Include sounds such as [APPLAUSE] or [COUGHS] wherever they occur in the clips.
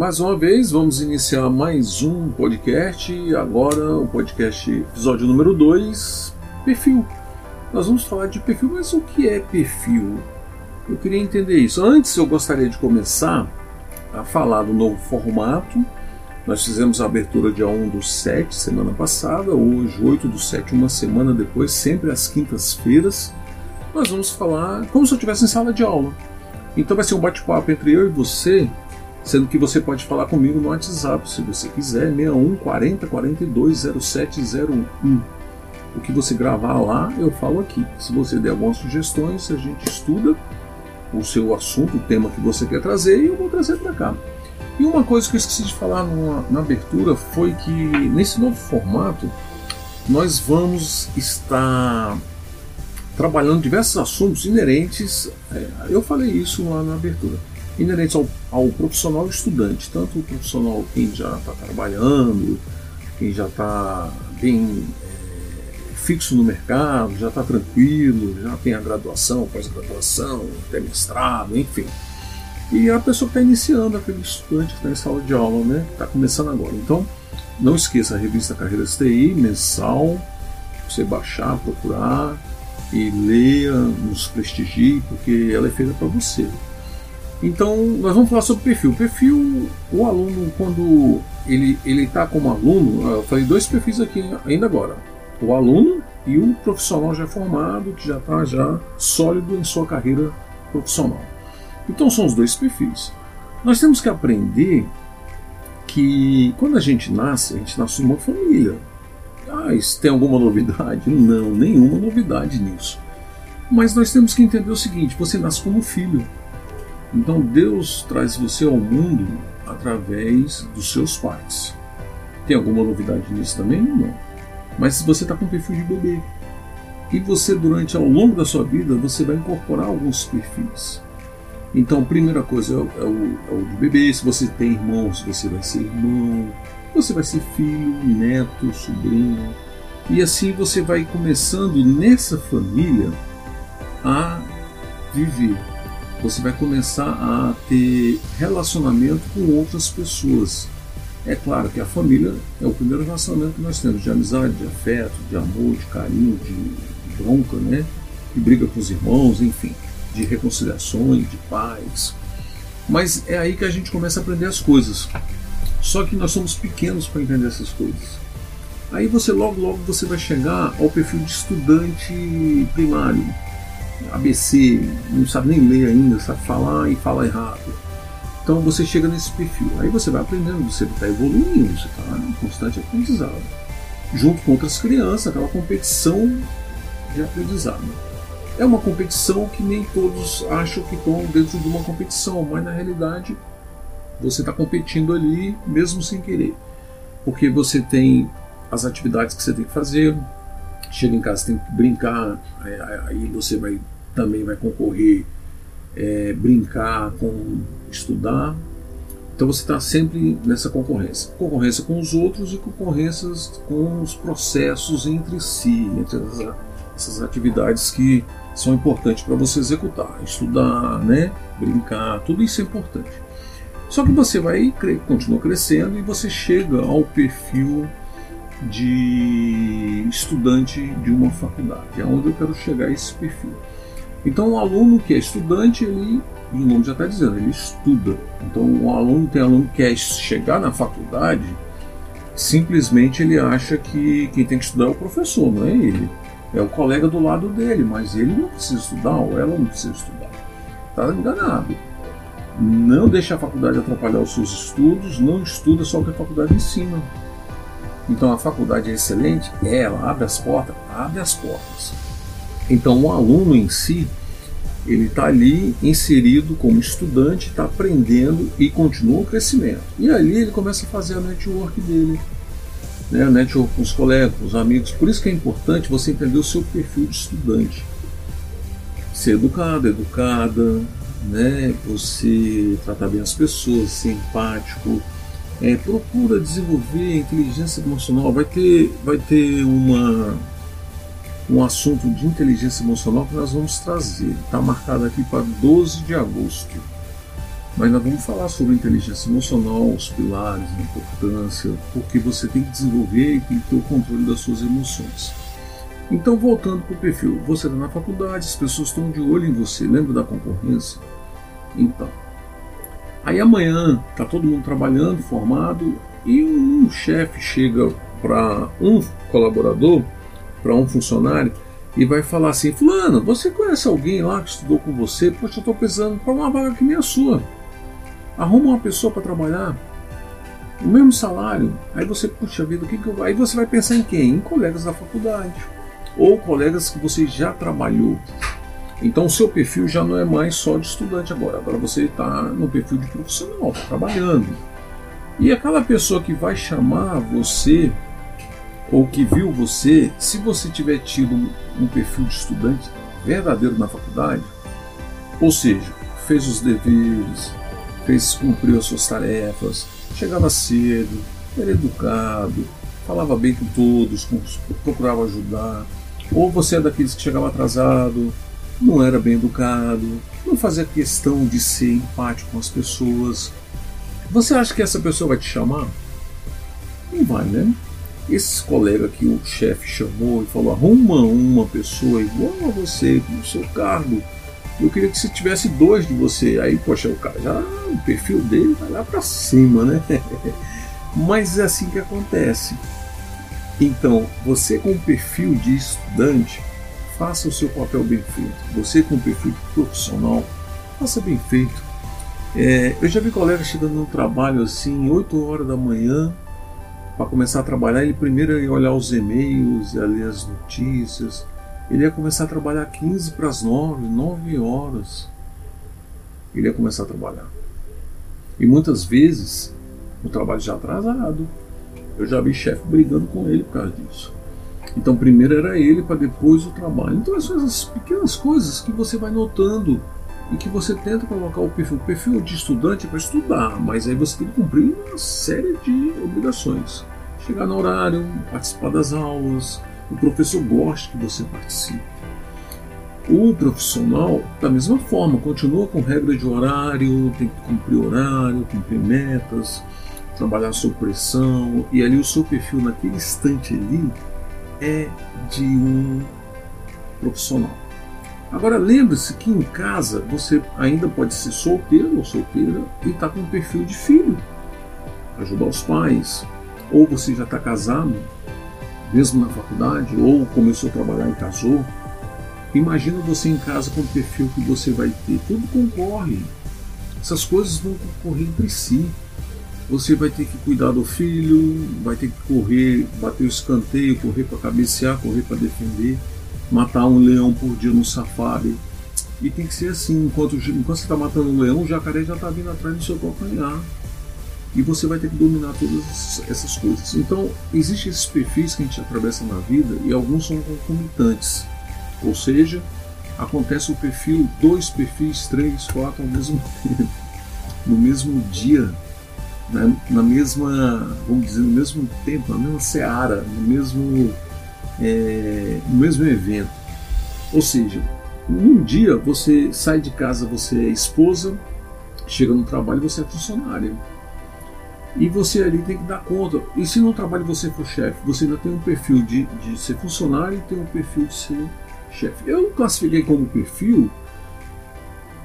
Mais uma vez vamos iniciar mais um podcast. Agora o podcast episódio número 2, perfil. Nós vamos falar de perfil, mas o que é perfil? Eu queria entender isso. Antes eu gostaria de começar a falar do novo formato. Nós fizemos a abertura dia 1 do 7 semana passada, hoje 8 do 7, uma semana depois, sempre às quintas-feiras. Nós vamos falar como se eu estivesse em sala de aula. Então vai ser um bate-papo entre eu e você Sendo que você pode falar comigo no WhatsApp, se você quiser, 61 40 42 0701. O que você gravar lá, eu falo aqui. Se você der algumas sugestões, a gente estuda o seu assunto, o tema que você quer trazer e eu vou trazer para cá. E uma coisa que eu esqueci de falar numa, na abertura foi que nesse novo formato nós vamos estar trabalhando diversos assuntos inerentes. É, eu falei isso lá na abertura inerentes ao, ao profissional estudante, tanto o profissional quem já está trabalhando, quem já está bem é, fixo no mercado, já está tranquilo, já tem a graduação, pós-graduação, até mestrado, enfim. E a pessoa que está iniciando, aquele estudante que está em sala de aula, né, está começando agora. Então, não esqueça a revista Carreiras TI, mensal, você baixar, procurar e leia, nos prestigie, porque ela é feita para você. Então, nós vamos falar sobre perfil. Perfil, o aluno, quando ele está como aluno, eu falei dois perfis aqui ainda agora. O aluno e o profissional já formado, que já está já sólido em sua carreira profissional. Então, são os dois perfis. Nós temos que aprender que quando a gente nasce, a gente nasce numa família. Ah, isso tem alguma novidade? [LAUGHS] Não, nenhuma novidade nisso. Mas nós temos que entender o seguinte: você nasce como filho. Então Deus traz você ao mundo através dos seus pais. Tem alguma novidade nisso também? Não. Mas você está com perfil de bebê, e você durante ao longo da sua vida você vai incorporar alguns perfis. Então, primeira coisa é o, é o, é o de bebê. Se você tem irmãos, você vai ser irmão. Você vai ser filho, neto, sobrinho. E assim você vai começando nessa família a viver você vai começar a ter relacionamento com outras pessoas. É claro que a família é o primeiro relacionamento que nós temos de amizade, de afeto, de amor, de carinho, de bronca, né? De briga com os irmãos, enfim, de reconciliações, de paz. Mas é aí que a gente começa a aprender as coisas. Só que nós somos pequenos para entender essas coisas. Aí você logo logo você vai chegar ao perfil de estudante primário, ABC, não sabe nem ler ainda, sabe falar e fala errado. Então você chega nesse perfil. Aí você vai aprendendo, você está evoluindo, você está em constante aprendizado. Junto com outras crianças, aquela competição de aprendizado. É uma competição que nem todos acham que estão dentro de uma competição, mas na realidade você está competindo ali mesmo sem querer. Porque você tem as atividades que você tem que fazer, chega em casa tem que brincar, aí você vai também vai concorrer, é, brincar com estudar. Então você está sempre nessa concorrência. Concorrência com os outros e concorrências com os processos entre si, entre essas, essas atividades que são importantes para você executar. Estudar, né? brincar, tudo isso é importante. Só que você vai continua crescendo e você chega ao perfil de estudante de uma faculdade. É onde eu quero chegar a esse perfil. Então, o aluno que é estudante, ele, o nome já está dizendo, ele estuda. Então, o aluno tem aluno que quer chegar na faculdade, simplesmente ele acha que quem tem que estudar é o professor, não é ele. É o colega do lado dele, mas ele não precisa estudar, ou ela não precisa estudar. Está enganado. Não deixe a faculdade atrapalhar os seus estudos, não estuda só o que a faculdade ensina. Então a faculdade é excelente? É, ela abre as portas? Abre as portas. Então o aluno em si, ele está ali inserido como estudante, está aprendendo e continua o crescimento. E ali ele começa a fazer a network dele, né? a network com os colegas, com os amigos. Por isso que é importante você entender o seu perfil de estudante. Ser educado, educada, né? você tratar bem as pessoas, ser empático, é, procura desenvolver inteligência emocional. Vai ter, vai ter uma, um assunto de inteligência emocional que nós vamos trazer. Está marcado aqui para 12 de agosto. Mas nós vamos falar sobre inteligência emocional, os pilares, a importância, porque você tem que desenvolver e tem que ter o controle das suas emoções. Então, voltando para o perfil, você está na faculdade, as pessoas estão de olho em você, lembra da concorrência? Então, Aí amanhã tá todo mundo trabalhando, formado, e um chefe chega para um colaborador, para um funcionário, e vai falar assim: Fulano, você conhece alguém lá que estudou com você? Poxa, eu estou precisando para uma vaga que nem a sua. Arruma uma pessoa para trabalhar, o mesmo salário. Aí você, puxa vida, o que, que eu. Aí você vai pensar em quem? Em colegas da faculdade, ou colegas que você já trabalhou. Então o seu perfil já não é mais só de estudante agora, agora você está no perfil de profissional, tá trabalhando. E aquela pessoa que vai chamar você ou que viu você, se você tiver tido um perfil de estudante verdadeiro na faculdade, ou seja, fez os deveres, fez cumpriu as suas tarefas, chegava cedo, era educado, falava bem com todos, procurava ajudar, ou você é daqueles que chegava atrasado, não era bem educado, não fazia questão de ser empático com as pessoas. Você acha que essa pessoa vai te chamar? Não vai, né? Esse colega que o chefe chamou e falou: arruma uma pessoa igual a você, com o seu cargo. Eu queria que se tivesse dois de você. Aí, poxa, o cara já, o perfil dele vai lá para cima, né? [LAUGHS] Mas é assim que acontece. Então, você com perfil de estudante, faça o seu papel bem feito. Você com perfil profissional, faça bem feito. É, eu já vi colegas chegando no trabalho assim, 8 horas da manhã, para começar a trabalhar, ele primeiro ia olhar os e-mails, ia ler as notícias. Ele ia começar a trabalhar 15 para as 9, 9 horas. Ele ia começar a trabalhar. E muitas vezes o trabalho já atrasado. Eu já vi chefe brigando com ele por causa disso. Então, primeiro era ele, para depois o trabalho. Então, são essas pequenas coisas que você vai notando e que você tenta colocar o perfil. O perfil de estudante é para estudar, mas aí você tem que cumprir uma série de obrigações. Chegar no horário, participar das aulas, o professor gosta que você participe. O profissional, da mesma forma, continua com regra de horário, tem que cumprir horário, cumprir metas, trabalhar sob pressão, e ali o seu perfil naquele instante ali é de um profissional. Agora lembre-se que em casa você ainda pode ser solteiro ou solteira e está com um perfil de filho, ajudar os pais, ou você já está casado, mesmo na faculdade, ou começou a trabalhar e casou. Imagina você em casa com o perfil que você vai ter. Tudo concorre. Essas coisas vão concorrer entre si você vai ter que cuidar do filho, vai ter que correr, bater o escanteio, correr para cabecear, correr para defender, matar um leão por dia no safari. E tem que ser assim, enquanto, enquanto você está matando um leão, o jacaré já está vindo atrás do seu calcanhar. E você vai ter que dominar todas essas coisas. Então, existem esses perfis que a gente atravessa na vida e alguns são concomitantes. Ou seja, acontece o perfil, dois perfis, três, quatro ao mesmo [LAUGHS] tempo, no mesmo dia na, na, mesma, vamos dizer, no mesmo tempo, na mesma seara, no mesmo, é, no mesmo evento. Ou seja, num dia você sai de casa, você é esposa, chega no trabalho você é funcionária. E você ali tem que dar conta. E se no trabalho você for chefe, você ainda tem um perfil de, de ser funcionário e tem um perfil de ser chefe. Eu classifiquei como perfil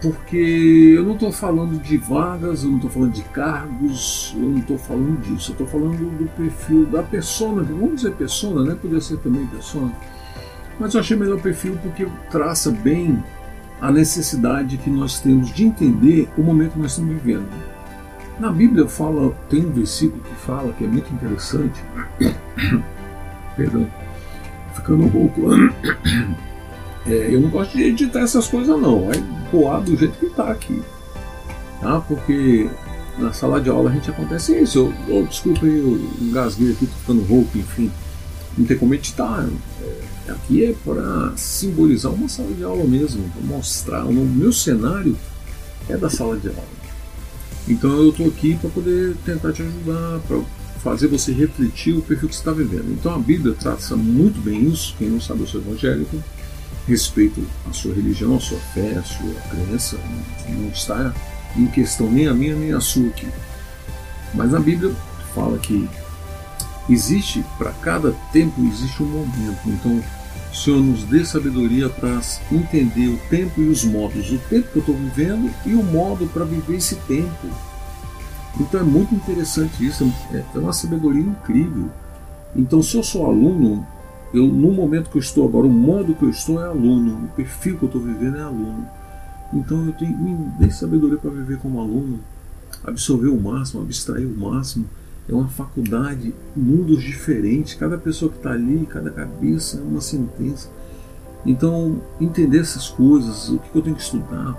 porque eu não estou falando de vagas, eu não estou falando de cargos, eu não estou falando disso, eu estou falando do perfil da persona, vamos dizer persona, né? Podia ser também persona. Mas eu achei melhor o perfil porque traça bem a necessidade que nós temos de entender o momento que nós estamos vivendo. Na Bíblia fala, tem um versículo que fala que é muito interessante. [COUGHS] Perdão, ficando um pouco. [COUGHS] É, eu não gosto de editar essas coisas não, vai voar do jeito que está aqui. Tá? Porque na sala de aula a gente acontece isso. Eu, oh, desculpa, eu engasguei aqui, tô ficando rouco, enfim. Não tem como editar. É, aqui é para simbolizar uma sala de aula mesmo, para mostrar. O meu cenário é da sala de aula. Então eu estou aqui para poder tentar te ajudar, para fazer você refletir o perfil que você está vivendo. Então a Bíblia trata muito bem isso. Quem não sabe, eu sou evangélico. Respeito a sua religião, a sua fé, a sua crença. Não está em questão nem a minha nem a sua aqui. Mas a Bíblia fala que existe, para cada tempo existe um momento. Então o Senhor nos dê sabedoria para entender o tempo e os modos, o tempo que eu estou vivendo e o modo para viver esse tempo. Então é muito interessante isso, é, é uma sabedoria incrível. Então, se eu sou aluno, eu no momento que eu estou agora, o modo que eu estou é aluno, o perfil que eu estou vivendo é aluno. Então eu tenho me sabedoria para viver como aluno, absorver o máximo, abstrair o máximo é uma faculdade, mundos diferentes, cada pessoa que está ali, cada cabeça é uma sentença. Então, entender essas coisas, o que eu tenho que estudar,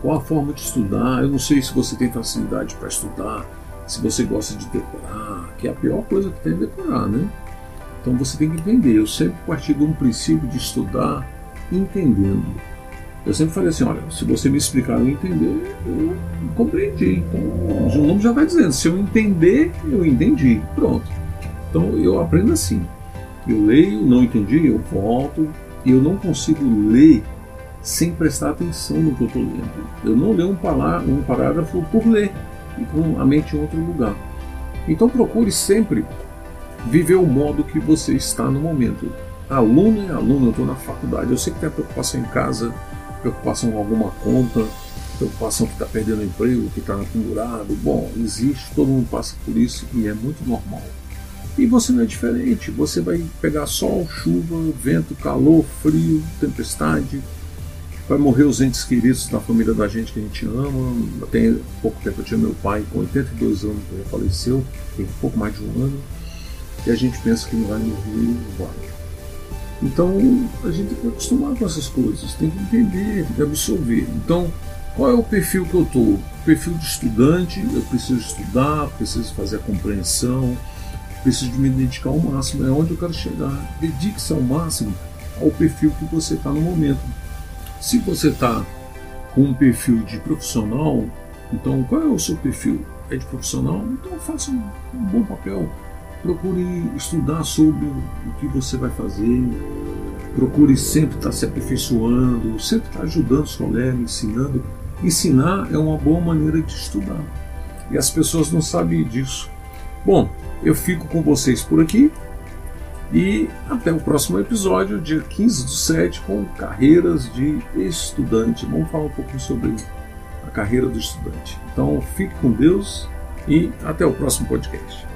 qual a forma de estudar, eu não sei se você tem facilidade para estudar, se você gosta de decorar, que é a pior coisa que tem é decorar, né? Então você tem que entender. Eu sempre parti de um princípio de estudar entendendo. Eu sempre falei assim, olha, se você me explicar eu entender, eu compreendi. Então, o nome já vai dizendo, se eu entender, eu entendi. Pronto. Então eu aprendo assim. Eu leio, não entendi, eu volto. E eu não consigo ler sem prestar atenção no que eu estou lendo. Eu não leio um, um parágrafo por ler e com a mente em outro lugar. Então procure sempre viver o modo que você está no momento. Aluno é aluno, eu estou na faculdade, eu sei que tem preocupação em casa, preocupação com alguma conta, preocupação que está perdendo emprego, que está pendurado. Bom, existe, todo mundo passa por isso e é muito normal. E você não é diferente, você vai pegar sol, chuva, vento, calor, frio, tempestade, vai morrer os entes queridos da família da gente que a gente ama. Até pouco tempo eu tinha meu pai com 82 anos, que faleceu, tem pouco mais de um ano, e a gente pensa que não vai morrer, vai. Então a gente tem que acostumar com essas coisas, tem que entender, tem que absorver. Então, qual é o perfil que eu estou? Perfil de estudante, eu preciso estudar, preciso fazer a compreensão, preciso me dedicar ao máximo, é onde eu quero chegar. Dedique-se ao máximo ao perfil que você está no momento. Se você está com um perfil de profissional, então qual é o seu perfil? É de profissional? Então faça um, um bom papel procure estudar sobre o que você vai fazer, procure sempre estar se aperfeiçoando, sempre estar ajudando os colegas, ensinando. Ensinar é uma boa maneira de estudar e as pessoas não sabem disso. Bom, eu fico com vocês por aqui e até o próximo episódio, dia 15 do 7, com carreiras de estudante. Vamos falar um pouquinho sobre a carreira do estudante. Então fique com Deus e até o próximo podcast.